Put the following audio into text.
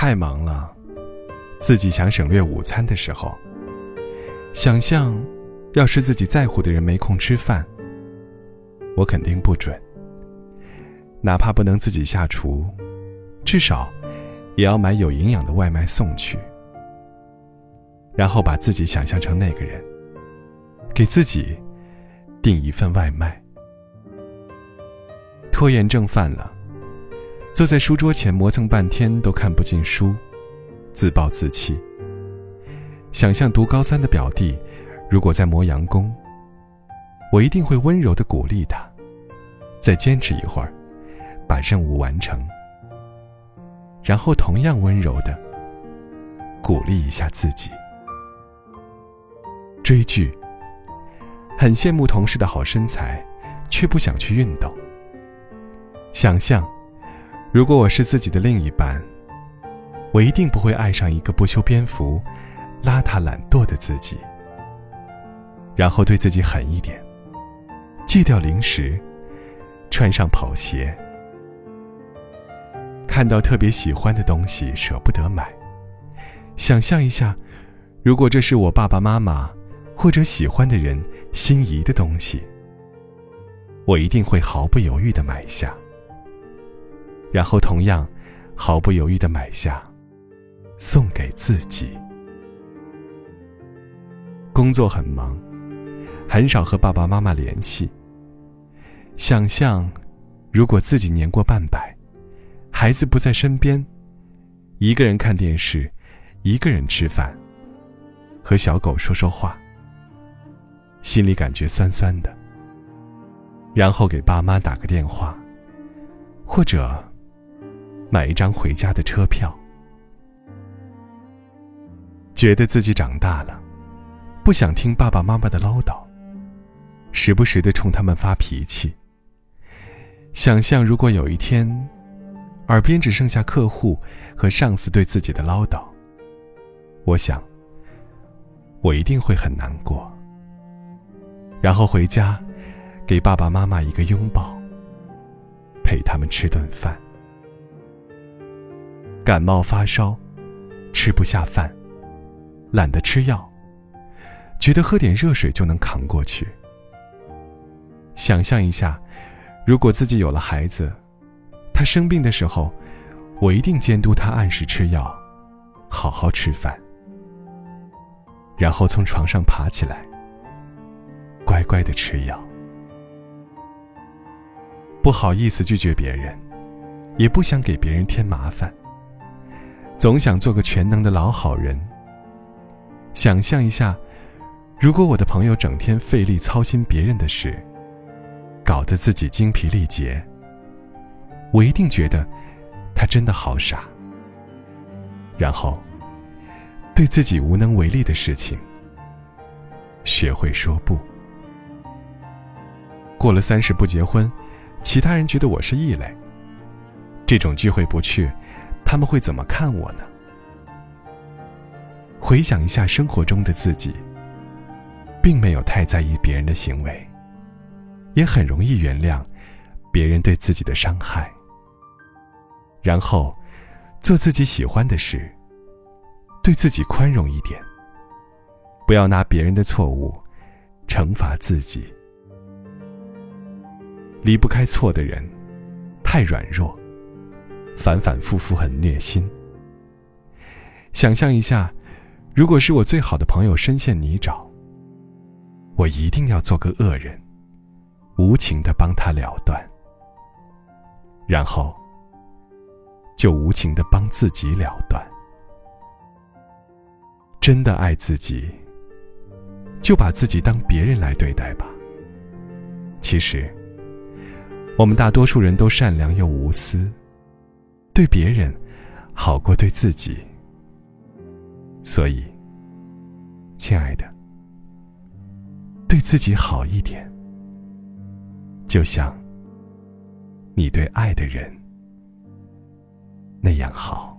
太忙了，自己想省略午餐的时候，想象要是自己在乎的人没空吃饭，我肯定不准。哪怕不能自己下厨，至少也要买有营养的外卖送去，然后把自己想象成那个人，给自己订一份外卖。拖延症犯了。坐在书桌前磨蹭半天都看不进书，自暴自弃。想象读高三的表弟，如果在磨洋工，我一定会温柔的鼓励他，再坚持一会儿，把任务完成。然后同样温柔的鼓励一下自己。追剧，很羡慕同事的好身材，却不想去运动。想象。如果我是自己的另一半，我一定不会爱上一个不修边幅、邋遢懒惰的自己。然后对自己狠一点，戒掉零食，穿上跑鞋。看到特别喜欢的东西舍不得买，想象一下，如果这是我爸爸妈妈或者喜欢的人心仪的东西，我一定会毫不犹豫的买下。然后同样毫不犹豫的买下，送给自己。工作很忙，很少和爸爸妈妈联系。想象，如果自己年过半百，孩子不在身边，一个人看电视，一个人吃饭，和小狗说说话，心里感觉酸酸的。然后给爸妈打个电话，或者。买一张回家的车票，觉得自己长大了，不想听爸爸妈妈的唠叨，时不时的冲他们发脾气。想象如果有一天，耳边只剩下客户和上司对自己的唠叨，我想，我一定会很难过。然后回家，给爸爸妈妈一个拥抱，陪他们吃顿饭。感冒发烧，吃不下饭，懒得吃药，觉得喝点热水就能扛过去。想象一下，如果自己有了孩子，他生病的时候，我一定监督他按时吃药，好好吃饭，然后从床上爬起来，乖乖的吃药。不好意思拒绝别人，也不想给别人添麻烦。总想做个全能的老好人。想象一下，如果我的朋友整天费力操心别人的事，搞得自己精疲力竭，我一定觉得他真的好傻。然后，对自己无能为力的事情，学会说不。过了三十不结婚，其他人觉得我是异类。这种聚会不去。他们会怎么看我呢？回想一下生活中的自己，并没有太在意别人的行为，也很容易原谅别人对自己的伤害。然后，做自己喜欢的事，对自己宽容一点，不要拿别人的错误惩罚自己。离不开错的人，太软弱。反反复复很虐心。想象一下，如果是我最好的朋友深陷泥沼，我一定要做个恶人，无情的帮他了断，然后就无情的帮自己了断。真的爱自己，就把自己当别人来对待吧。其实，我们大多数人都善良又无私。对别人好过对自己。所以，亲爱的，对自己好一点，就像你对爱的人那样好。